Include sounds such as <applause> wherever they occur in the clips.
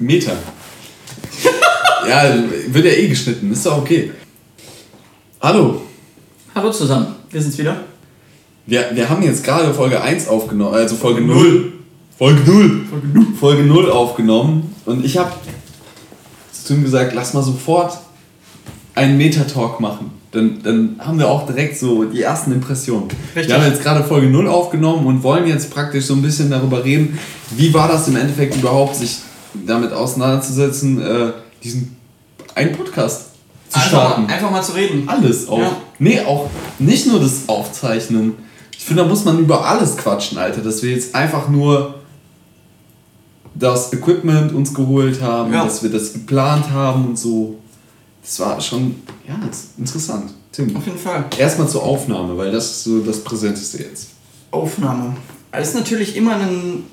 Meter. ja, wird ja eh geschnitten, ist doch okay. Hallo. Hallo zusammen, wir sind's wieder. Wir, wir haben jetzt gerade Folge 1 aufgenommen, also Folge 0. Folge 0. Folge 0. Folge 0 aufgenommen. Und ich habe zu ihm gesagt, lass mal sofort einen Meta-Talk machen. Dann, dann haben wir auch direkt so die ersten Impressionen. Richtig. Wir haben jetzt gerade Folge 0 aufgenommen und wollen jetzt praktisch so ein bisschen darüber reden, wie war das im Endeffekt überhaupt, sich damit auseinanderzusetzen, äh, diesen einen Podcast zu einfach starten. Mal, einfach mal zu reden. Alles auch. Ja. Nee, auch nicht nur das Aufzeichnen. Ich finde, da muss man über alles quatschen, Alter. Dass wir jetzt einfach nur das Equipment uns geholt haben, ja. dass wir das geplant haben und so. Das war schon, ja, interessant. Tim. Auf jeden Fall. Erstmal zur Aufnahme, weil das ist so das Präsenteste jetzt. Aufnahme. Das ist natürlich immer ein.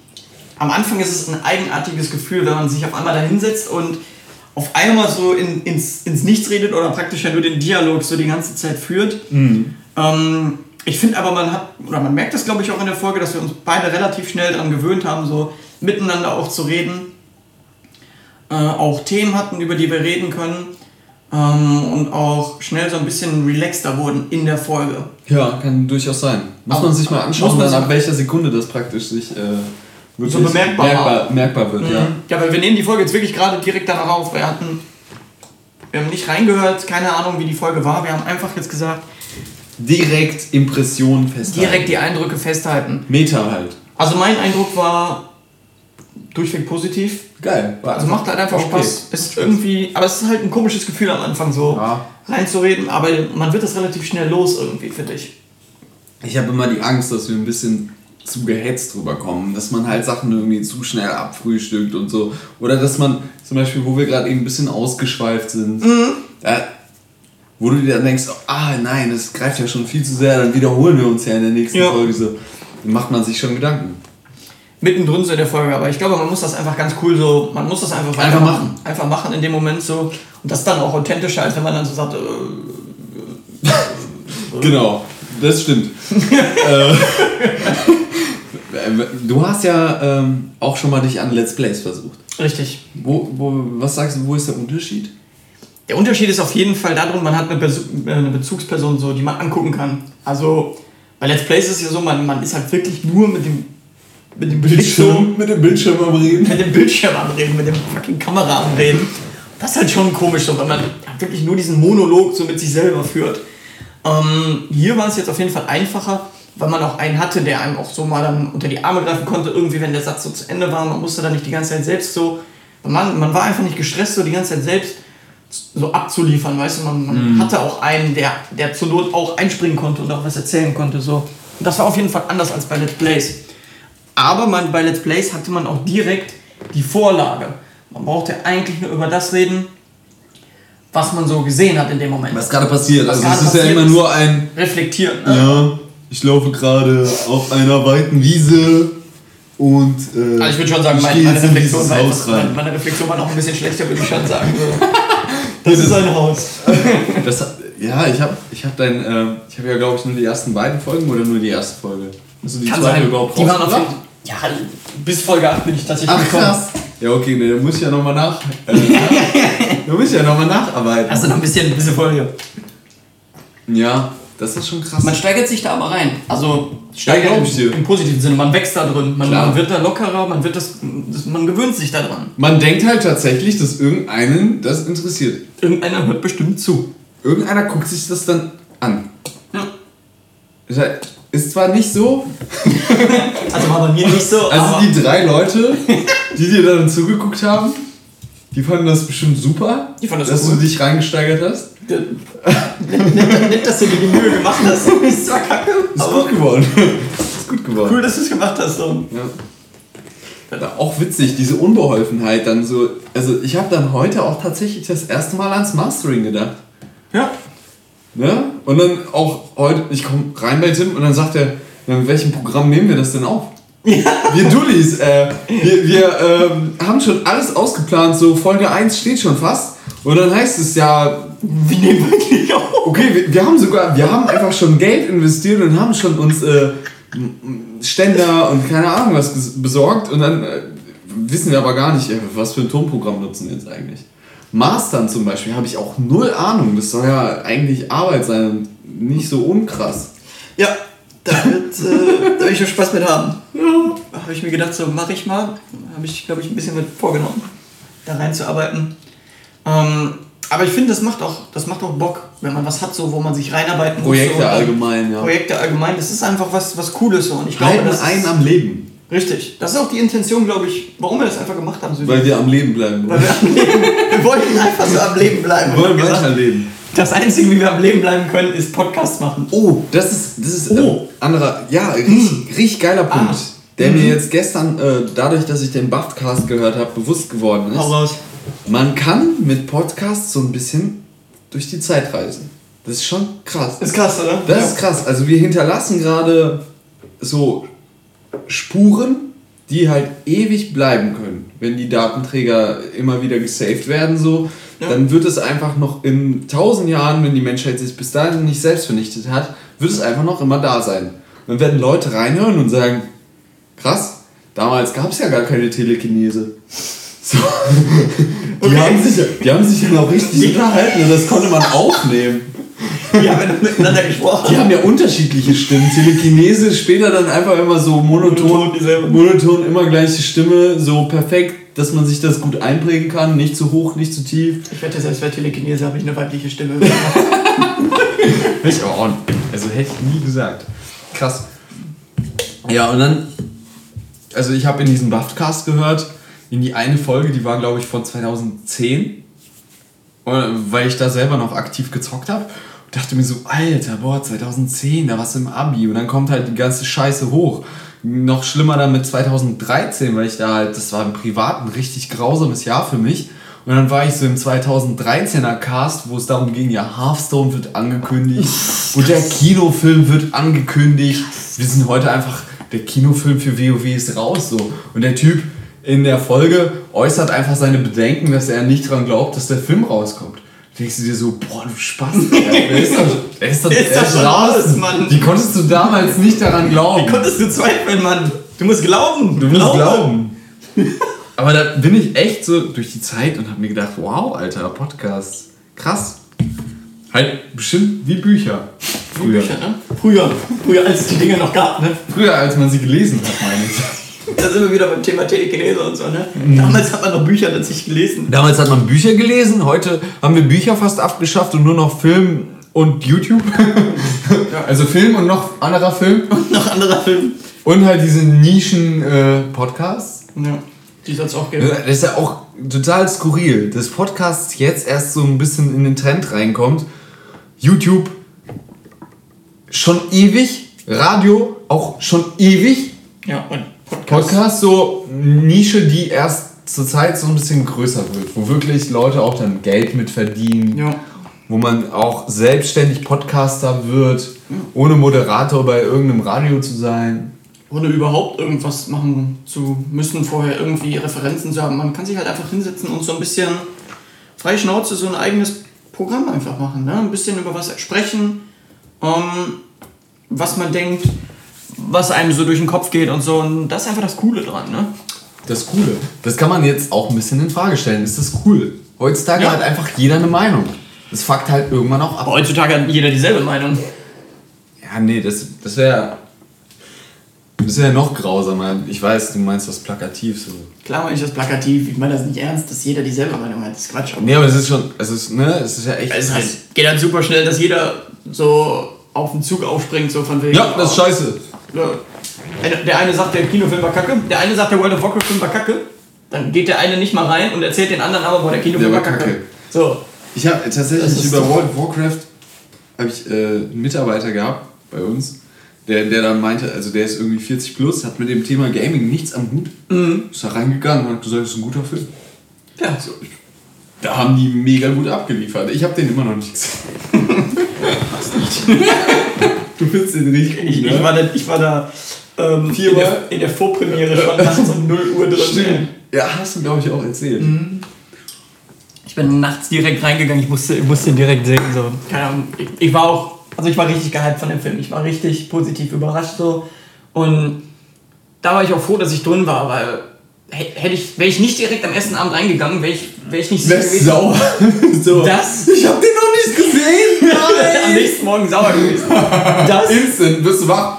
Am Anfang ist es ein eigenartiges Gefühl, wenn man sich auf einmal da hinsetzt und auf einmal so in, ins, ins Nichts redet oder praktisch ja nur den Dialog so die ganze Zeit führt. Mhm. Ähm, ich finde aber, man hat, oder man merkt das glaube ich auch in der Folge, dass wir uns beide relativ schnell daran gewöhnt haben, so miteinander auch zu reden. Äh, auch Themen hatten, über die wir reden können. Ähm, und auch schnell so ein bisschen relaxter wurden in der Folge. Ja, kann durchaus sein. Muss man sich mal anschauen, ab welcher Sekunde das praktisch sich äh, wirklich so bemerkbar merkbar, merkbar wird. Mhm. Ja. ja, weil wir nehmen die Folge jetzt wirklich gerade direkt danach auf. Wir hatten wir haben nicht reingehört, keine Ahnung, wie die Folge war. Wir haben einfach jetzt gesagt. Direkt Impressionen festhalten. Direkt die Eindrücke festhalten. Meta halt. Also mein Eindruck war durchweg positiv. Geil. War also macht halt einfach okay. Spaß. Es ist irgendwie, aber es ist halt ein komisches Gefühl am Anfang so ja. reinzureden, aber man wird das relativ schnell los irgendwie, finde ich. Ich habe immer die Angst, dass wir ein bisschen zu gehetzt rüberkommen, dass man halt Sachen irgendwie zu schnell abfrühstückt und so. Oder dass man zum Beispiel, wo wir gerade eben ein bisschen ausgeschweift sind, mhm. da, wo du dir dann denkst, ah nein, das greift ja schon viel zu sehr, dann wiederholen wir uns ja in der nächsten ja. Folge so. Dann macht man sich schon Gedanken mittendrin so in der Folge. Aber ich glaube, man muss das einfach ganz cool so, man muss das einfach, einfach machen. Einfach machen in dem Moment so. Und das dann auch authentischer, als wenn man dann so sagt. Äh, <laughs> genau, das stimmt. <laughs> Äh, du hast ja ähm, auch schon mal dich an Let's Plays versucht. Richtig. Wo, wo, was sagst du, wo ist der Unterschied? Der Unterschied ist auf jeden Fall darum, man hat eine, eine Bezugsperson, so, die man angucken kann. Also bei Let's Plays ist es ja so, man, man ist halt wirklich nur mit dem mit dem Bildschirm, mit dem Bildschirm am Reden. Mit dem Bildschirm am Reden, mit dem fucking Kamera am Reden. Das ist halt schon komisch, so, wenn man wirklich nur diesen Monolog so mit sich selber führt. Ähm, hier war es jetzt auf jeden Fall einfacher, weil man auch einen hatte, der einem auch so mal dann unter die Arme greifen konnte, irgendwie, wenn der Satz so zu Ende war. Man musste dann nicht die ganze Zeit selbst so. Man, man war einfach nicht gestresst, so die ganze Zeit selbst so abzuliefern, weißt du? Man, man mhm. hatte auch einen, der, der zur Not auch einspringen konnte und auch was erzählen konnte. So. Und das war auf jeden Fall anders als bei Let's Plays. Aber man, bei Let's Plays hatte man auch direkt die Vorlage. Man brauchte eigentlich nur über das reden, was man so gesehen hat in dem Moment. Was gerade passiert. Was also es ist ja immer nur ein... Reflektieren. Ne? Ja, ich laufe gerade auf einer weiten Wiese und... Äh, also ich würde schon sagen, meine, meine, Reflexion war etwas, meine, meine, Reflexion war noch ein bisschen schlechter, würde ich schon sagen. <laughs> das ist ein Haus. das, ja, ich habe ich hab dein... Äh, ich habe ja, glaube ich, nur die ersten beiden Folgen oder nur die erste Folge? Also die Kann zweite sein. überhaupt die waren auf jeden ja, bis Folge 8 bin ich tatsächlich Ach, gekommen. krass. Ja, okay, ne, da muss ich ja nochmal nach. Äh, <laughs> da muss ich ja nochmal nacharbeiten. Hast du noch ein bisschen, ein bisschen Folge? Ja, das ist schon krass. Man steigert sich da aber rein. Also steigert im, im positiven Sinne. Man wächst da drin. Man, man, wird da lockerer, man, wird das, das, man gewöhnt sich da dran. Man denkt halt tatsächlich, dass irgendeinen das interessiert. Irgendeiner hört bestimmt zu. Irgendeiner guckt sich das dann an. Ja. Ist zwar nicht so. <laughs> also war bei mir nicht so. Also die drei Leute, die dir dann zugeguckt haben, die fanden das bestimmt super, die fanden das dass gut. du dich reingesteigert hast. Nicht, dass du dir die Mühe gemacht hast. <laughs> Ist zwar kacke. Ist gut geworden. Ist gut geworden. Cool, dass du es gemacht hast. So. Ja. Auch witzig, diese Unbeholfenheit dann so. Also ich habe dann heute auch tatsächlich das erste Mal ans Mastering gedacht. Ja. Ne? Und dann auch heute, ich komme rein bei Tim und dann sagt er, ja, mit welchem Programm nehmen wir das denn auf? Ja. Wir Dullis, äh, wir, wir ähm, haben schon alles ausgeplant, so Folge 1 steht schon fast. Und dann heißt es ja. <laughs> Wir nehmen wirklich auf. Okay, wir, wir haben sogar, wir haben einfach schon Geld investiert und haben schon uns äh, Ständer und keine Ahnung was besorgt und dann. Äh, wissen wir aber gar nicht, äh, was für ein Tonprogramm nutzen wir jetzt eigentlich. Mastern zum Beispiel habe ich auch null Ahnung. Das soll ja eigentlich Arbeit sein und nicht so unkrass. Ja, da wird, äh, da will ich schon Spaß mit haben. Ja. Habe ich mir gedacht, so mache ich mal. Habe ich, glaube ich, ein bisschen mit vorgenommen, da reinzuarbeiten. Ähm, aber ich finde, das macht auch, das macht auch Bock, wenn man was hat, so wo man sich reinarbeiten muss. Projekte allgemein, ja. Projekte allgemein, das ist einfach was, was Cooles so. Und ich glaube, Halten das einen am Leben. Richtig. Das ist auch die Intention, glaube ich, warum wir das einfach gemacht haben. So Weil wir am Leben bleiben wollen. Weil wir am Leben, wir wollten einfach so am Leben bleiben. Wir wollen weiter leben. Das Einzige, wie wir am Leben bleiben können, ist Podcast machen. Oh, das ist, das ist oh. Äh, anderer, ja, richtig, richtig geiler Punkt. Ah. Der mhm. mir jetzt gestern, äh, dadurch, dass ich den Buffcast gehört habe, bewusst geworden ist. Hau raus. Man kann mit Podcasts so ein bisschen durch die Zeit reisen. Das ist schon krass. Ist krass, oder? Das ja. ist krass. Also wir hinterlassen gerade so Spuren, die halt ewig bleiben können. Wenn die Datenträger immer wieder gesaved werden, so, ja. dann wird es einfach noch in tausend Jahren, wenn die Menschheit sich bis dahin nicht selbst vernichtet hat, wird es einfach noch immer da sein. Dann werden Leute reinhören und sagen, krass, damals gab es ja gar keine Telekinese. So. Die, okay. haben sich, die haben sich ja noch richtig unterhalten und das konnte man aufnehmen. Die haben ja miteinander gesprochen. Die haben ja unterschiedliche Stimmen. Telekinese später dann einfach immer so monoton, monoton, monoton immer gleiche Stimme, so perfekt, dass man sich das gut einprägen kann. Nicht zu hoch, nicht zu tief. Ich wette, selbst bei Telekinese habe ich eine weibliche Stimme. <laughs> ich auch. Also hätte ich nie gesagt. Krass. Ja, und dann, also ich habe in diesem Buffcast gehört, in die eine Folge, die war glaube ich von 2010, weil ich da selber noch aktiv gezockt habe dachte mir so, Alter, boah, 2010, da warst du im Abi und dann kommt halt die ganze Scheiße hoch. Noch schlimmer dann mit 2013, weil ich da halt, das war im Privaten ein richtig grausames Jahr für mich. Und dann war ich so im 2013er Cast, wo es darum ging, ja, Hearthstone wird angekündigt <laughs> und der Kinofilm wird angekündigt. Wir sind heute einfach, der Kinofilm für WoW ist raus so. Und der Typ in der Folge äußert einfach seine Bedenken, dass er nicht daran glaubt, dass der Film rauskommt denkst du dir so, boah, du Spaß, <laughs> wer ist doch, wer ist doch, ist doch schon raus, Mann. Wie konntest du damals nicht daran glauben? Wie konntest du zweifeln, Mann? Du musst glauben. Du musst glauben. <laughs> Aber da bin ich echt so durch die Zeit und hab mir gedacht, wow, Alter, Podcast. Krass. Halt bestimmt wie Bücher. Früher. Bücher, ne? Früher. Früher, als es die Dinge noch gab, ne? Früher, als man sie gelesen hat, meine ich. Da sind wir wieder beim Thema Telekinese und so, ne? Mhm. Damals hat man noch Bücher tatsächlich gelesen. Damals hat man Bücher gelesen, heute haben wir Bücher fast abgeschafft und nur noch Film und YouTube. <laughs> ja. Also Film und noch anderer Film. Und <laughs> noch anderer Film. Und halt diese Nischen-Podcasts. Äh, ja, die soll es auch geben. Das ist ja auch total skurril, dass Podcasts jetzt erst so ein bisschen in den Trend reinkommt. YouTube schon ewig, Radio auch schon ewig. Ja, und Podcast. Podcast so Nische, die erst zur Zeit so ein bisschen größer wird, wo wirklich Leute auch dann Geld mit verdienen. Ja. Wo man auch selbstständig Podcaster wird, ja. ohne Moderator bei irgendeinem Radio zu sein. Ohne überhaupt irgendwas machen zu müssen, vorher irgendwie Referenzen zu haben. Man kann sich halt einfach hinsetzen und so ein bisschen freie Schnauze so ein eigenes Programm einfach machen. Ne? Ein bisschen über was sprechen, ähm, was man denkt, was einem so durch den Kopf geht und so. Und das ist einfach das Coole dran, ne? Das Coole. Das kann man jetzt auch ein bisschen in Frage stellen. Ist das cool? Heutzutage ja. hat einfach jeder eine Meinung. Das fuckt halt irgendwann auch ab. Aber heutzutage hat jeder dieselbe Meinung. Ja, nee, das, das wäre. Das wäre noch grausamer. Ich weiß, du meinst das plakativ so. Klar meine ich das plakativ. Ich meine das nicht ernst, dass jeder dieselbe Meinung hat. Das ist Quatsch. Aber nee, aber es ist schon. Es ist, ne, es ist ja echt. Es heißt, geht halt super schnell, dass jeder so auf den Zug aufspringt, so von wegen. Ja, das ist scheiße. Der eine sagt, der Kinofilm war kacke, der eine sagt, der World of Warcraft-Film war kacke. Dann geht der eine nicht mal rein und erzählt den anderen aber, wo der Kinofilm der war kacke. kacke. So. Ich habe tatsächlich über World of Warcraft habe ich äh, einen Mitarbeiter gehabt bei uns, der, der dann meinte, also der ist irgendwie 40 plus, hat mit dem Thema Gaming nichts am Hut, mhm. ist da reingegangen und hat gesagt, das ist ein guter Film. Ja. So, da haben die mega gut abgeliefert. Ich habe den immer noch nicht gesehen. <laughs> Fast nicht. Du findest den richtig gut, ich, ne? ich war da, ich war da ähm, in, der, in der Vorpremiere schon nachts um 0 Uhr drin. Stimmt. Ja, hast du, glaube ich, auch erzählt. Mhm. Ich bin nachts direkt reingegangen, ich musste, ich musste ihn direkt sehen. So. Keine Ahnung, ich, ich war auch, also ich war richtig gehypt von dem Film. Ich war richtig positiv überrascht so. Und da war ich auch froh, dass ich drin war, weil hätte ich, wäre ich nicht direkt am ersten Abend reingegangen, wäre ich, wär ich nicht sicher gewesen. sauer. <laughs> so. Das? Ich hab den <laughs> am nächsten Morgen sauer gewesen. Das? Instant, bist du wach?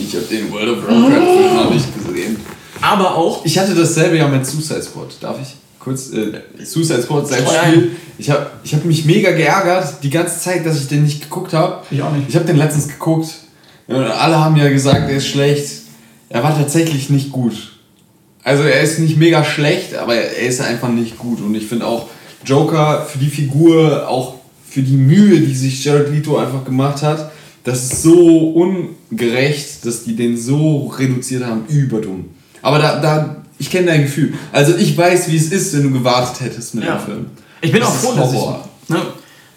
Ich hab den World of Warcraft noch nicht gesehen. Aber auch. Ich hatte dasselbe ja mit Suicide Squad. Darf ich? kurz äh, Suicide Squad selbst Spiel. Ich habe ich hab mich mega geärgert die ganze Zeit, dass ich den nicht geguckt habe. Ich auch nicht. Ich habe den letztens geguckt. Alle haben ja gesagt, er ist schlecht. Er war tatsächlich nicht gut. Also er ist nicht mega schlecht, aber er ist einfach nicht gut. Und ich finde auch Joker für die Figur, auch für die Mühe, die sich Jared Leto einfach gemacht hat, das ist so ungerecht, dass die den so reduziert haben, überdumm. Aber da, da ich kenne dein Gefühl. Also ich weiß, wie es ist, wenn du gewartet hättest mit ja. dem Film. Ich bin das auch froh, dass ich, ne,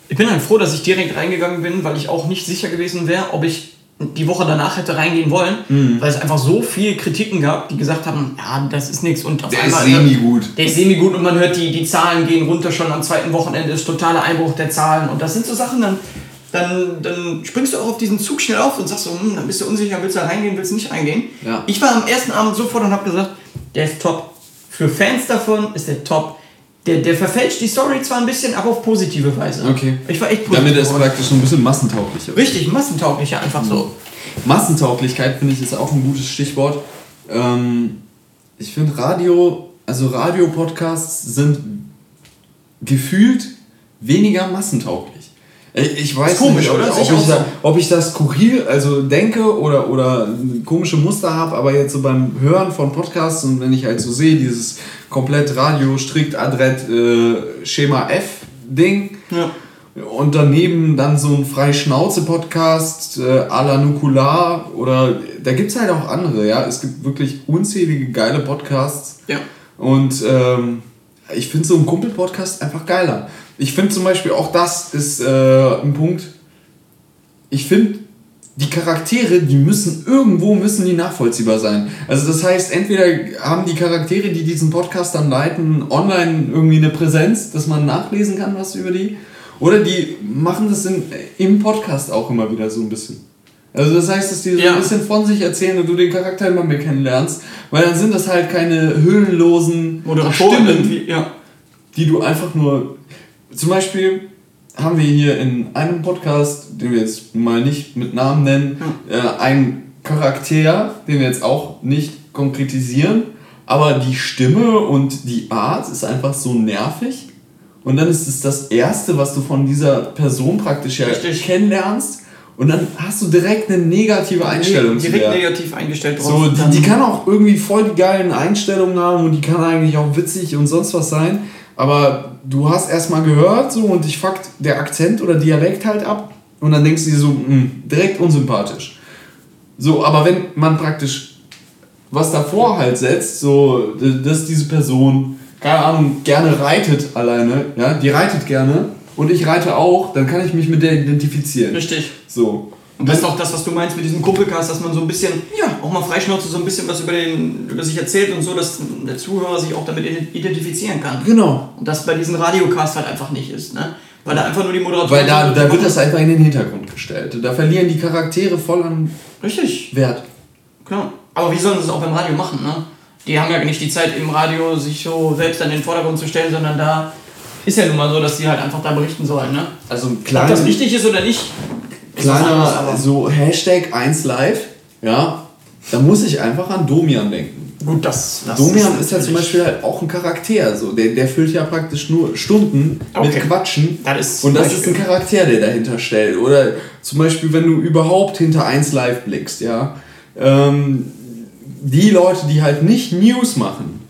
ich bin halt froh, dass ich direkt reingegangen bin, weil ich auch nicht sicher gewesen wäre, ob ich die Woche danach hätte reingehen wollen, mhm. weil es einfach so viele Kritiken gab, die gesagt haben, ja, das ist nichts. Und auf der einmal, ist semi-gut. Der ist semi-gut und man hört, die, die Zahlen gehen runter schon am zweiten Wochenende, ist totaler Einbruch der Zahlen. Und das sind so Sachen, dann, dann, dann springst du auch auf diesen Zug schnell auf und sagst so, hm, dann bist du unsicher, willst du reingehen, willst du nicht reingehen. Ja. Ich war am ersten Abend sofort und habe gesagt, der ist top. Für Fans davon ist der top. Der, der verfälscht die Story zwar ein bisschen, aber auf positive Weise. Okay. Ich war echt positiv. Damit ist praktisch so ein bisschen massentauglicher. Richtig, massentauglicher, einfach so. Massentauglichkeit finde ich ist auch ein gutes Stichwort. Ähm, ich finde Radio, also Radio-Podcasts sind gefühlt weniger massentauglich. Ich weiß komisch, nicht, oder? Ob, ich da, ob ich das skurril also denke oder, oder komische Muster habe, aber jetzt so beim Hören von Podcasts und wenn ich halt so sehe, dieses komplett Radio, strikt, adrett, äh, Schema F-Ding ja. und daneben dann so ein Freischnauze-Podcast äh, à la Nukular oder da gibt es halt auch andere, ja. Es gibt wirklich unzählige geile Podcasts. Ja. Und ähm, ich finde so ein Kumpel-Podcast einfach geiler. Ich finde zum Beispiel auch das ist äh, ein Punkt. Ich finde, die Charaktere, die müssen irgendwo müssen die nachvollziehbar sein. Also das heißt, entweder haben die Charaktere, die diesen Podcast dann leiten, online irgendwie eine Präsenz, dass man nachlesen kann, was über die, oder die machen das in, im Podcast auch immer wieder so ein bisschen. Also das heißt, dass die so ja. ein bisschen von sich erzählen und du den Charakter immer mehr kennenlernst, weil dann sind das halt keine hüllenlosen Stimmen, ja. die du einfach nur zum Beispiel haben wir hier in einem Podcast, den wir jetzt mal nicht mit Namen nennen, hm. äh, einen Charakter, den wir jetzt auch nicht konkretisieren, aber die Stimme und die Art ist einfach so nervig. Und dann ist es das Erste, was du von dieser Person praktisch ja Richtig. kennenlernst. Und dann hast du direkt eine negative Einstellung. Nee, direkt negativ eingestellt drauf. So, die, die kann auch irgendwie voll die geilen Einstellungen haben und die kann eigentlich auch witzig und sonst was sein. Aber du hast erstmal gehört so und dich fuckt der Akzent oder Dialekt halt ab und dann denkst du dir so, mh, hm, direkt unsympathisch. So, aber wenn man praktisch was davor halt setzt, so, dass diese Person, keine Ahnung, gerne reitet alleine, ja, die reitet gerne und ich reite auch, dann kann ich mich mit der identifizieren. Richtig. So. Und das ist auch das, was du meinst mit diesem Kuppelcast, dass man so ein bisschen, ja, auch mal freischnauze, so ein bisschen was über, den, über sich erzählt und so, dass der Zuhörer sich auch damit identifizieren kann. Genau. Und das bei diesem Radiocast halt einfach nicht ist, ne? Weil da einfach nur die Moderatoren. Weil da, da wird das einfach in den Hintergrund gestellt. Da verlieren die Charaktere voll an Richtig. Wert. Klar. Aber wie sollen sie es auch beim Radio machen, ne? Die haben ja nicht die Zeit im Radio, sich so selbst an den Vordergrund zu stellen, sondern da ist ja nun mal so, dass sie halt einfach da berichten sollen, ne? Also klar. Ob das wichtig ist oder nicht, kleiner so Hashtag 1Live, ja, da muss ich einfach an Domian denken. Gut, das, das Domian ist, ist ja zum Beispiel halt auch ein Charakter. So. Der, der füllt ja praktisch nur Stunden okay. mit Quatschen. Das und das ist ein Charakter, der dahinter stellt. Oder zum Beispiel, wenn du überhaupt hinter 1 Live blickst, ja. Ähm, die Leute, die halt nicht News machen,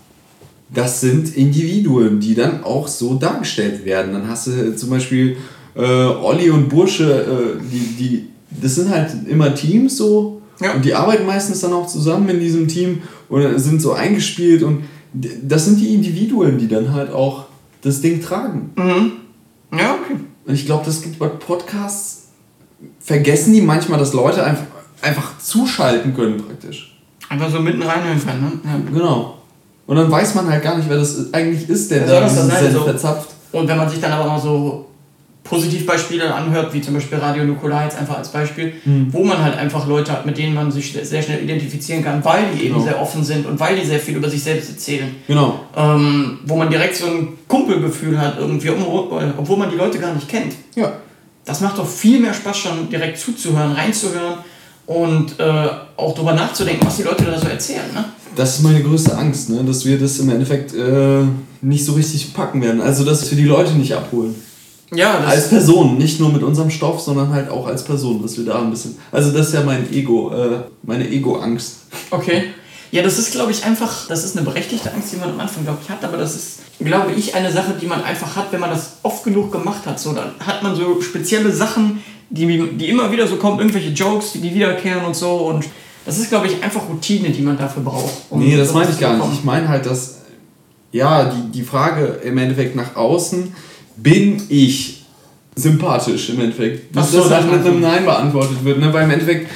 das sind Individuen, die dann auch so dargestellt werden. Dann hast du zum Beispiel äh, Olli und Bursche, äh, die, die, das sind halt immer Teams so. Ja. Und die arbeiten meistens dann auch zusammen in diesem Team oder sind so eingespielt und das sind die Individuen, die dann halt auch das Ding tragen. Mhm. Ja, okay. Und ich glaube, das gibt bei Podcasts, vergessen die manchmal, dass Leute einfach, einfach zuschalten können praktisch. Einfach so mitten reinhören können, ne? Ja. Genau. Und dann weiß man halt gar nicht, wer das eigentlich ist, der da das verzapft. Und wenn man sich dann aber auch so Positivbeispiele anhört, wie zum Beispiel Radio Nukular jetzt einfach als Beispiel, mhm. wo man halt einfach Leute hat, mit denen man sich sehr schnell identifizieren kann, weil die eben genau. sehr offen sind und weil die sehr viel über sich selbst erzählen. Genau. Ähm, wo man direkt so ein Kumpelgefühl hat, irgendwie, obwohl man die Leute gar nicht kennt. Ja. Das macht doch viel mehr Spaß, schon direkt zuzuhören, reinzuhören und äh, auch darüber nachzudenken, was die Leute da so erzählen. Ne? Das ist meine größte Angst, ne? dass wir das im Endeffekt äh, nicht so richtig packen werden. Also, dass wir die Leute nicht abholen. Ja, als Person, nicht nur mit unserem Stoff, sondern halt auch als Person, dass wir da ein bisschen. Also das ist ja mein Ego, äh, meine Ego-Angst. Okay. Ja, das ist, glaube ich, einfach, das ist eine berechtigte Angst, die man am Anfang, glaube ich, hat, aber das ist, glaube ich, eine Sache, die man einfach hat, wenn man das oft genug gemacht hat. So, dann hat man so spezielle Sachen, die, die immer wieder so kommen, irgendwelche Jokes, die, die wiederkehren und so. Und das ist, glaube ich, einfach Routine, die man dafür braucht. Um nee, das meine ich gar nicht. Ich meine halt, dass, ja, die, die Frage im Endeffekt nach außen bin ich sympathisch im Endeffekt. Dass das halt mit einem Nein beantwortet wird. Ne? Weil im Endeffekt,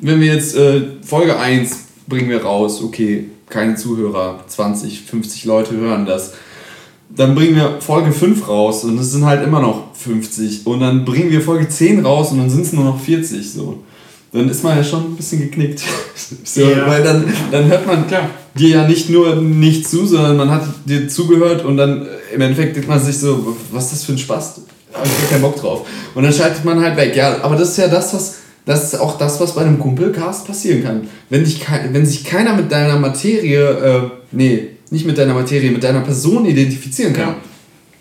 wenn wir jetzt äh, Folge 1 bringen wir raus, okay, keine Zuhörer, 20, 50 Leute hören das. Dann bringen wir Folge 5 raus und es sind halt immer noch 50. Und dann bringen wir Folge 10 raus und dann sind es nur noch 40. So. Dann ist man ja schon ein bisschen geknickt. <laughs> so, ja. Weil dann, dann hört man Klar. Dir ja nicht nur nicht zu, sondern man hat dir zugehört und dann im Endeffekt denkt man sich so, was ist das für ein Spaß? Da habe ich keinen Bock drauf. Und dann schaltet man halt weg. Ja, aber das ist ja das, was, das ist auch das, was bei einem Kumpelcast passieren kann. Wenn, dich, wenn sich keiner mit deiner Materie, äh, nee, nicht mit deiner Materie, mit deiner Person identifizieren kann. Ja.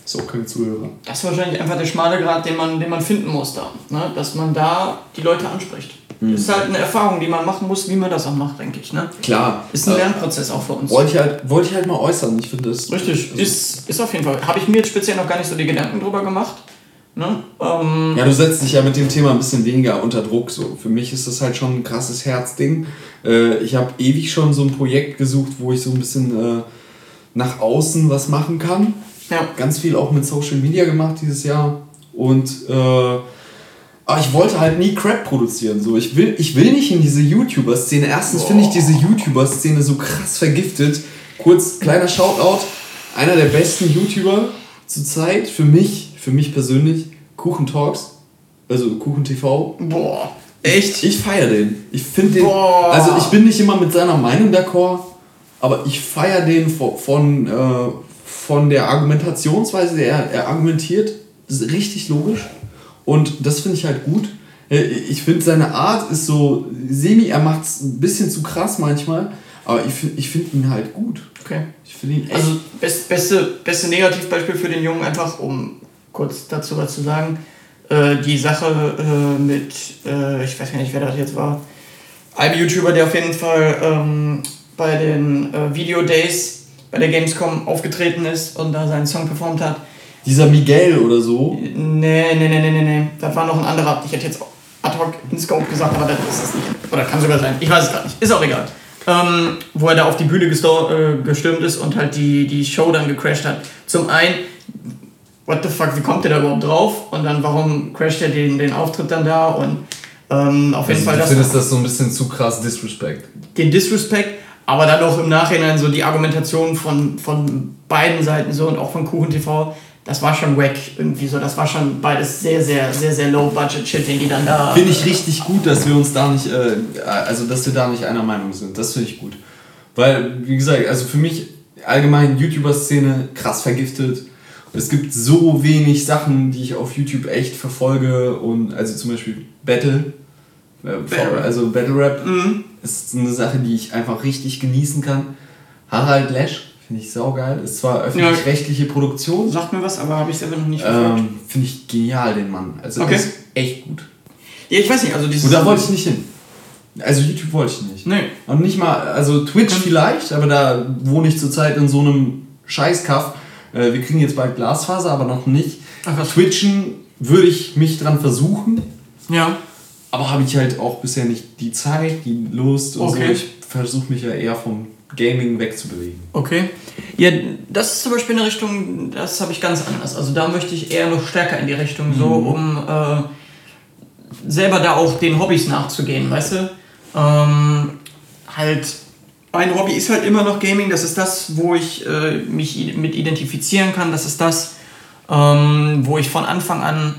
So, keine Zuhörer. Das ist wahrscheinlich einfach der schmale Grad, den man, den man finden muss da. Ne? Dass man da die Leute anspricht. Mhm. Das ist halt eine Erfahrung, die man machen muss, wie man das auch macht, denke ich. Ne? Klar. Ist ein Lernprozess auch für uns. Wollte ich halt, wollte ich halt mal äußern. Ich finde das. Richtig, also ist, ist auf jeden Fall. Habe ich mir jetzt speziell noch gar nicht so die Gedanken drüber gemacht. Ne? Ähm, ja, du setzt dich ja mit dem Thema ein bisschen weniger unter Druck. So. Für mich ist das halt schon ein krasses Herzding. Äh, ich habe ewig schon so ein Projekt gesucht, wo ich so ein bisschen äh, nach außen was machen kann. Ja. Ganz viel auch mit Social Media gemacht dieses Jahr. Und äh, aber ich wollte halt nie Crap produzieren. So. Ich, will, ich will nicht in diese YouTuber-Szene. Erstens finde ich diese YouTuber-Szene so krass vergiftet. Kurz, kleiner Shoutout. Einer der besten YouTuber zurzeit für mich, für mich persönlich, Kuchen Talks. Also Kuchen TV. Boah. Echt? Ich, ich feiere den. Ich finde den. Boah. Also ich bin nicht immer mit seiner Meinung d'accord, aber ich feiere den von, von, äh, von der Argumentationsweise, er, er argumentiert richtig logisch. Und das finde ich halt gut. Äh, ich finde, seine Art ist so semi, er macht es ein bisschen zu krass manchmal, aber ich finde ich find ihn halt gut. Okay. Ich finde ihn Also, best, beste, beste Negativbeispiel für den Jungen, einfach um kurz dazu was zu sagen. Äh, die Sache äh, mit, äh, ich weiß gar nicht, wer das jetzt war, ein YouTuber, der auf jeden Fall ähm, bei den äh, Video Days bei der Gamescom aufgetreten ist und da seinen Song performt hat dieser Miguel oder so? Nee, nee, nee, nee, nee, nee. Das war noch ein anderer. Ich hätte jetzt ad hoc in Scope gesagt, aber das ist es nicht. Oder kann sogar sein. Ich weiß es gar nicht. Ist auch egal. Ähm, wo er da auf die Bühne äh, gestürmt ist und halt die, die Show dann gecrashed hat. Zum einen, what the fuck, wie kommt der da überhaupt drauf? Und dann, warum crasht er den, den Auftritt dann da? Und ähm, auf jeden also, Fall. Du findest das so ein bisschen zu krass Disrespect. Den Disrespect, aber dann auch im Nachhinein so die Argumentation von, von beiden Seiten so und auch von Kuchen TV das war schon wack irgendwie so. Das war schon beides sehr, sehr, sehr, sehr low budget Shit, den die dann da. Finde ich richtig gut, dass wir uns da nicht, äh, also dass wir da nicht einer Meinung sind. Das finde ich gut. Weil, wie gesagt, also für mich allgemein YouTuber-Szene krass vergiftet. Es gibt so wenig Sachen, die ich auf YouTube echt verfolge und also zum Beispiel Battle, äh, Battle. also Battle Rap mhm. ist eine Sache, die ich einfach richtig genießen kann. Harald Lesch Finde ich saugeil. Ist zwar öffentlich-rechtliche Produktion. Sagt mir was, aber habe ich selber noch nicht verfolgt. Ähm, Finde ich genial, den Mann. Also okay. ist echt gut. Ja, ich weiß nicht, also dieses. Und da wollte ich nicht hin. Also YouTube wollte ich nicht. Nee. Und nicht mal, also Twitch Kann vielleicht, aber da wohne ich zurzeit in so einem Scheißkaff. Äh, wir kriegen jetzt bald Glasfaser, aber noch nicht. Ach? Twitchen würde ich mich dran versuchen. Ja. Aber habe ich halt auch bisher nicht die Zeit, die Lust und okay. so. Ich versuche mich ja eher vom Gaming wegzubewegen. Okay. Ja, das ist zum Beispiel eine Richtung, das habe ich ganz anders. Also da möchte ich eher noch stärker in die Richtung, mhm. so um äh, selber da auch den Hobbys nachzugehen, weißt du? Ähm, halt, mein Hobby ist halt immer noch Gaming, das ist das, wo ich äh, mich mit identifizieren kann, das ist das, ähm, wo ich von Anfang an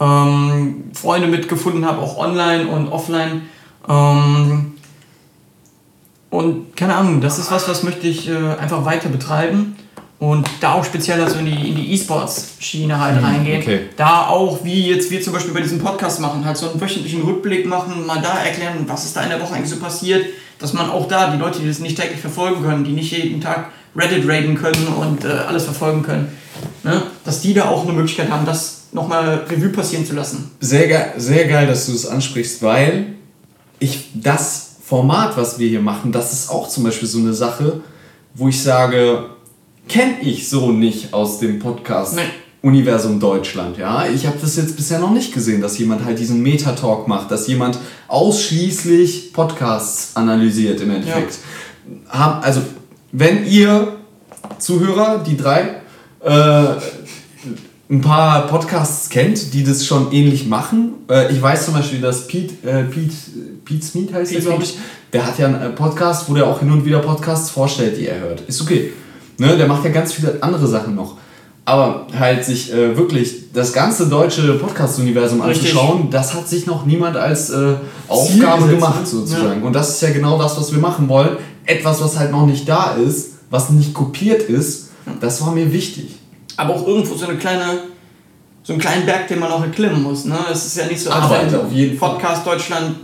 ähm, Freunde mitgefunden habe, auch online und offline. Ähm, und keine Ahnung, das ist was, was möchte ich äh, einfach weiter betreiben und da auch speziell also in die in die E-Sports-Schiene halt reingehen. okay. Da auch, wie jetzt wir zum Beispiel bei diesem Podcast machen, halt so einen wöchentlichen Rückblick machen, mal da erklären, was ist da in der Woche eigentlich so passiert, dass man auch da, die Leute, die das nicht täglich verfolgen können, die nicht jeden Tag Reddit raiden können und äh, alles verfolgen können, ne? dass die da auch eine Möglichkeit haben, das nochmal Revue passieren zu lassen. Sehr geil, sehr geil, dass du es ansprichst, weil ich das Format, was wir hier machen, das ist auch zum Beispiel so eine Sache, wo ich sage, kenne ich so nicht aus dem Podcast. Nee. Universum Deutschland, ja. Ich habe das jetzt bisher noch nicht gesehen, dass jemand halt diesen Meta-Talk macht, dass jemand ausschließlich Podcasts analysiert im Endeffekt. Haben, also, wenn ihr Zuhörer, die drei, äh, ein paar Podcasts kennt, die das schon ähnlich machen. Äh, ich weiß zum Beispiel, dass Pete, äh, Pete, Pete Smith heißt der, Pete glaube ich, der hat ja einen äh, Podcast, wo der auch hin und wieder Podcasts vorstellt, die er hört. Ist okay. Ne, der macht ja ganz viele andere Sachen noch. Aber halt sich äh, wirklich das ganze deutsche Podcast-Universum anzuschauen, das hat sich noch niemand als äh, Aufgabe gemacht, ne? sozusagen. Und das ist ja genau das, was wir machen wollen. Etwas, was halt noch nicht da ist, was nicht kopiert ist, das war mir wichtig. Aber auch irgendwo so eine kleine, so einen kleinen Berg, den man auch erklimmen muss. Ne? Es ist ja nicht so, als Arbeit, auf jeden Fall. Podcast Deutschland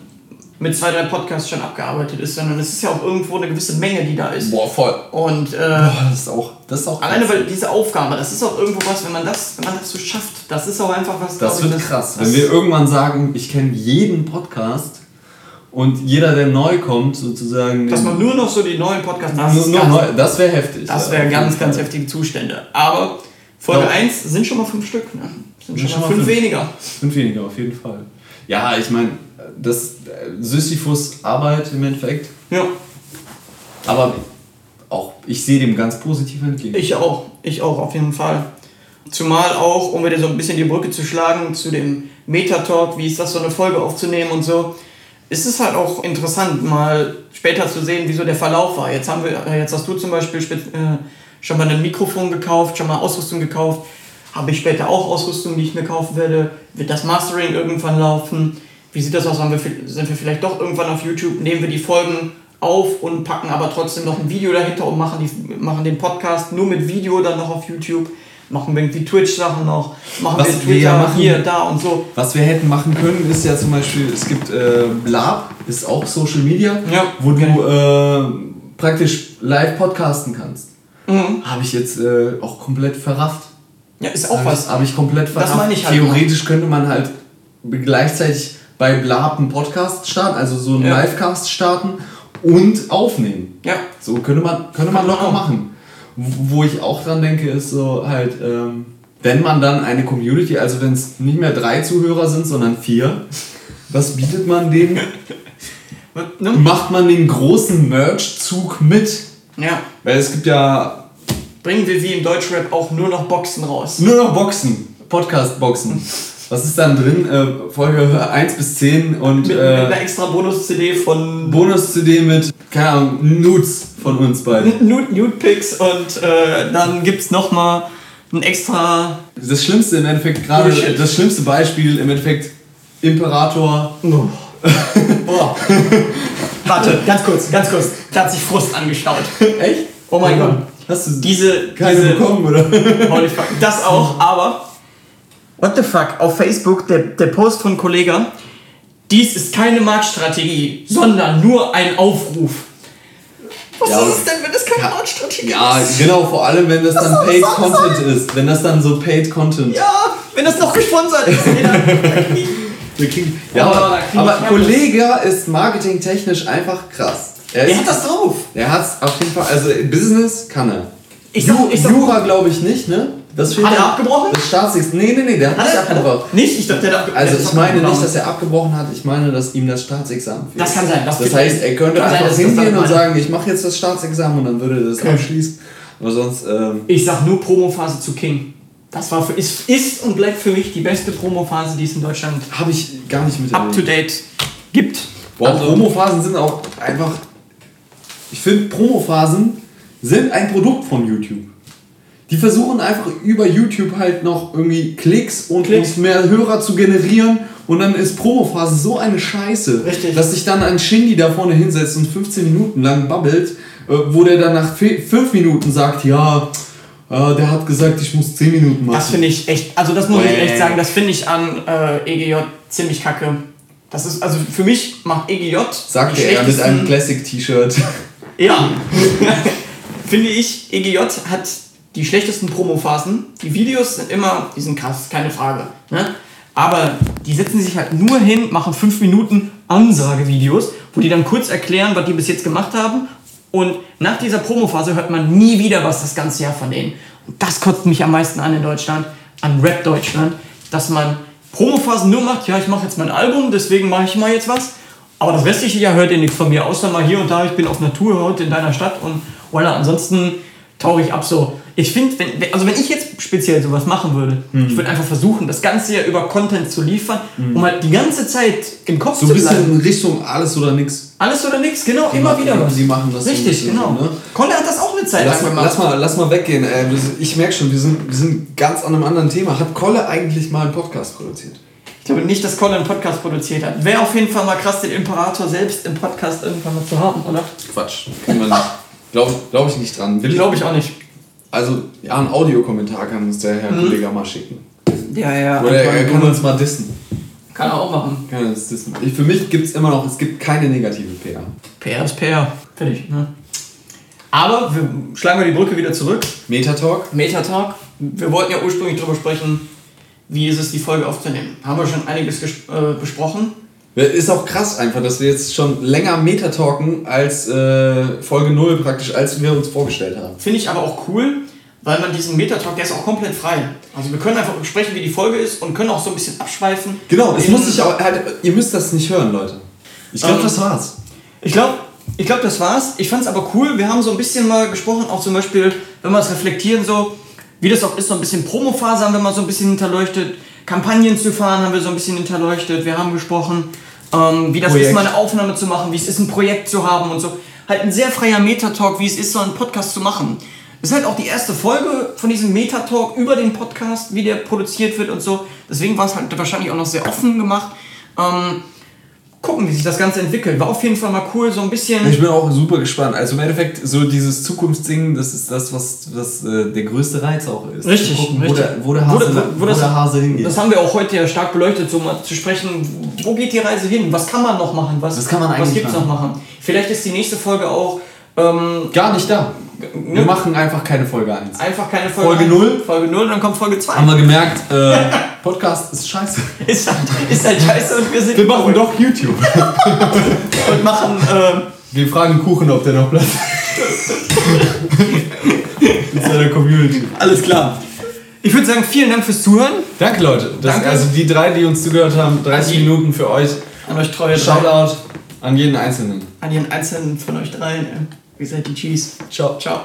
mit zwei, drei Podcasts schon abgearbeitet ist, sondern es ist ja auch irgendwo eine gewisse Menge, die da ist. Boah, voll. Und äh, Boah, das ist auch, das ist auch alleine weil diese Aufgabe, das ist auch irgendwo was, wenn man das, wenn man das so schafft, das ist auch einfach was. Das wird ich, krass. Das, Wenn wir irgendwann sagen, ich kenne jeden Podcast und jeder, der neu kommt, sozusagen. dass man nur noch so die neuen Podcasts, das, nur, ist nur ganz, neu, das wäre heftig. das ja, wäre auf ganz, ganz Fall. heftige Zustände. Aber Folge Ja. 1 sind schon mal fünf Stück. Ne? Sind schon, schon mal fünf fünf. weniger. Fünf weniger, auf jeden Fall. Ja, ich meine, das äh, Sisyphus Arbeit im Endeffekt. Ja. Aber auch, ich sehe dem ganz positiv entgegen. Ich auch, ich auch, auf jeden Fall. Zumal auch, um wieder so ein bisschen die Brücke zu schlagen zu dem Metatalk, wie ist das, so eine Folge aufzunehmen und so, ist es halt auch interessant, mal später zu sehen, wie so der Verlauf war. Jetzt, haben wir, äh, jetzt hast du zum Beispiel äh, schon mal ein Mikrofon gekauft, schon mal Ausrüstung gekauft. Habe ich später auch Ausrüstung, die ich mir kaufen werde? Wird das Mastering irgendwann laufen? Wie sieht das aus? Wir, sind wir vielleicht doch irgendwann auf YouTube? Nehmen wir die Folgen auf und packen aber trotzdem noch ein Video dahinter und machen, die, machen den Podcast nur mit Video dann noch auf YouTube? Machen wir irgendwie Twitch-Sachen noch? Machen Was wir wir Twitter ja machen- hier, da und so? Was wir hätten machen können, ist ja zum Beispiel, es gibt äh, Blab, ist auch Social Media, Ja, wo du äh, praktisch live podcasten kannst. Mhm. Habe ich jetzt äh, auch komplett verrafft. Ja, ist auch Habe was. ich, hab ich komplett verrafft. meine ich halt Theoretisch könnte man halt gleichzeitig bei Blab einen Podcast starten, also so einen Ja. Livecast starten und aufnehmen. Ja, So könnte man, könnte man locker auch. machen. Wo wo ich auch dran denke, ist so halt, ähm, wenn man dann eine Community, also wenn es nicht mehr drei Zuhörer sind, sondern vier, was bietet man denen? <laughs> ne? Macht man den großen Merch-Zug mit? Ja. Weil es gibt ja Bringen wir wie im Deutschrap auch nur noch Boxen raus. nur noch Boxen, Podcast-Boxen. Was ist dann drin? Äh, Folge 1 bis 10 und Mit, mit äh, einer extra Bonus-CD von Bonus-CD mit, keine Ahnung, Nudes von uns beiden. <laughs> Nude, Nude Pics und äh, dann gibt's nochmal ein extra. Das Schlimmste im Endeffekt, gerade Bullshit. das schlimmste Beispiel im Endeffekt, Imperator. Oh. Boah. <laughs> Warte, ganz kurz, ganz kurz. Da hat sich Frust angestaut. Echt? Oh mein Gott. Hast du Diese. keine diese bekommen, oder? Holy fuck. Das <laughs> auch, aber. What the fuck? Auf Facebook, der, der Post von Kollega. Dies ist keine Marktstrategie, sondern nur ein Aufruf. Was Ja, ist es denn, wenn das keine ja, Marktstrategie Ja, ist? genau, vor allem wenn das dann soll Paid das Content ist. Wenn das dann so Paid Content. Ja, wenn das noch gesponsert ist. <laughs> Wir kriegen, ja, Oh, aber, krieg aber. Kollege ist marketingtechnisch einfach krass. Er ist, hat das drauf. Der hat's auf jeden Fall, also Business kann er. Ich sag- Ju- ich sag- Jura glaube ich nicht, ne? Das Hat er abgebrochen? Das Staatsexamen. Nee, nee, nee, der hat, Hat nicht er abgebrochen. Nicht? Ich dachte, der hat abgebrochen. Also ich hat meine nicht, dass er abgebrochen hat, ich meine, dass ihm das Staatsexamen fehlt. Das kann sein, das Das, heißt, er könnte sein, einfach das hingehen und sagen, ich mache jetzt das Staatsexamen und dann würde er das Okay. abschließen. Aber sonst, ähm, Ich sag nur Promophase zu King. Das war für, ist, ist und bleibt für mich die beste Promophase, die es in Deutschland habe ich gar nicht mit up to date gibt. Boah, Also- Promophasen sind auch einfach. Ich finde, Promophasen sind ein Produkt von YouTube. Die versuchen einfach über YouTube halt noch irgendwie Klicks und Klicks. noch mehr Hörer zu generieren und dann ist Promophase so eine Scheiße, Richtig. dass sich dann ein Shindy da vorne hinsetzt und 15 Minuten lang babbelt, äh, wo der dann nach 5 Minuten sagt, ja, äh, der hat gesagt, ich muss 10 Minuten machen. Das finde ich echt, also das muss ich echt sagen, das finde ich an äh, EGJ ziemlich kacke. Das ist, also für mich macht EGJ. Sagt er mit einem Classic-T-Shirt. <laughs> Ja. <laughs> Finde ich, EGJ hat die schlechtesten Promophasen. Die Videos sind immer, die sind krass, keine Frage. Ne? Aber die setzen sich halt nur hin, machen 5 Minuten Ansagevideos, wo die dann kurz erklären, was die bis jetzt gemacht haben. Und nach dieser Promophase hört man nie wieder was das ganze Jahr von denen. Und das kotzt mich am meisten an in Deutschland, an Rap Deutschland, dass man Promophasen nur macht, ja, ich mache jetzt mein Album, deswegen mache ich mal jetzt was. Aber das restliche Jahr hört ihr nichts von mir, außer mal hier und da, ich bin auf Natur heute in deiner Stadt und voilà, ansonsten tauche ich ab so. Ich finde, wenn, also wenn ich jetzt speziell sowas machen würde, Mhm. ich würde einfach versuchen, das ganze Jahr über Content zu liefern, um halt die ganze Zeit im Kopf So ein zu bisschen bleiben. in Richtung alles oder nix. Alles oder nichts, genau, Die immer machen- wieder was. die machen das so ein Richtig, bisschen genau. so, ne? Kolle hat das auch eine Zeit Lass lang mal, gemacht. lass, mal, lass mal weggehen. Äh, ich merke schon, wir sind, wir sind ganz an einem anderen Thema. Hat Kolle eigentlich mal einen Podcast produziert? Ich glaube nicht, dass Colin einen Podcast produziert hat. Wäre auf jeden Fall mal krass, den Imperator selbst im Podcast irgendwann mal zu haben, oder? Quatsch. Können wir nicht. Glaube glaub ich nicht dran. Will Glaube ich auch nicht. Also, ja, einen Audiokommentar kann uns der. Herr Kollege mal schicken. Ja, ja. Oder er kann uns mal dissen. Kann er auch machen. Kann uns dissen. Ich, für mich gibt es immer noch, es gibt keine negative PR. PR ist PR. Fertig, ne? Aber wir schlagen wir die Brücke wieder zurück. Metatalk? Metatalk. Wir wollten ja ursprünglich darüber sprechen, wie ist es, die Folge aufzunehmen. Haben wir schon einiges ges- äh, besprochen. Ist auch krass einfach, dass wir jetzt schon länger Metatalken als äh, Folge 0 praktisch, als wir uns vorgestellt haben. Finde ich aber auch cool, weil man diesen Metatalk, der ist auch komplett frei. Also wir können einfach besprechen, wie die Folge ist und können auch so ein bisschen abschweifen. Genau, es muss sich auch, halt, ihr müsst das nicht hören, Leute. Ich glaube, Ähm, das war's. Ich glaube, ich glaub, das war's. Ich fand's aber cool. Wir haben so ein bisschen mal gesprochen, auch zum Beispiel, wenn wir es reflektieren, so wie das auch ist, so ein bisschen Promophase haben wir mal so ein bisschen hinterleuchtet. Kampagnen zu fahren haben wir so ein bisschen hinterleuchtet. Wir haben gesprochen, ähm, wie das Projekt. ist, mal eine Aufnahme zu machen, wie es ist, ein Projekt zu haben und so. Halt ein sehr freier Metatalk, wie es ist, so einen Podcast zu machen. Das ist halt auch die erste Folge von diesem Metatalk über den Podcast, wie der produziert wird und so. Deswegen war es halt wahrscheinlich auch noch sehr offen gemacht. Ähm, gucken, wie sich das Ganze entwickelt. War auf jeden Fall mal cool, so ein bisschen. Ich bin auch super gespannt. Also im Endeffekt, so dieses Zukunftsding, das ist das, was, was äh, der größte Reiz auch ist. Richtig, gucken, Wo, richtig. der, wo, der Hase, wo, wo das- der Hase hingeht. Das haben wir auch heute ja stark beleuchtet, so mal zu sprechen, wo geht die Reise hin? Was kann man noch machen? Was, Was kann man was eigentlich gibt's noch machen? Vielleicht ist die nächste Folge auch ähm, Gar nicht da. Wir machen einfach keine Folge 1. einfach keine Folge. Folge null? Folge 0, dann kommt Folge 2. Haben wir gemerkt, äh, <laughs> Podcast ist scheiße. Ist halt, ist halt scheiße und wir sind Wir machen doch YouTube. <laughs> und machen ähm, Wir fragen Kuchen, ob der noch Platz <laughs> In seiner Community. alles klar. Ich würde sagen, vielen Dank fürs Zuhören. Danke, Leute. Das, Danke. Also die drei, die uns zugehört haben, 30 Die- Minuten für euch. An euch treue drei. Shoutout an jeden Einzelnen. An jeden einzelnen von euch dreien. Because thank Cheese? Chop, Ciao. Ciao.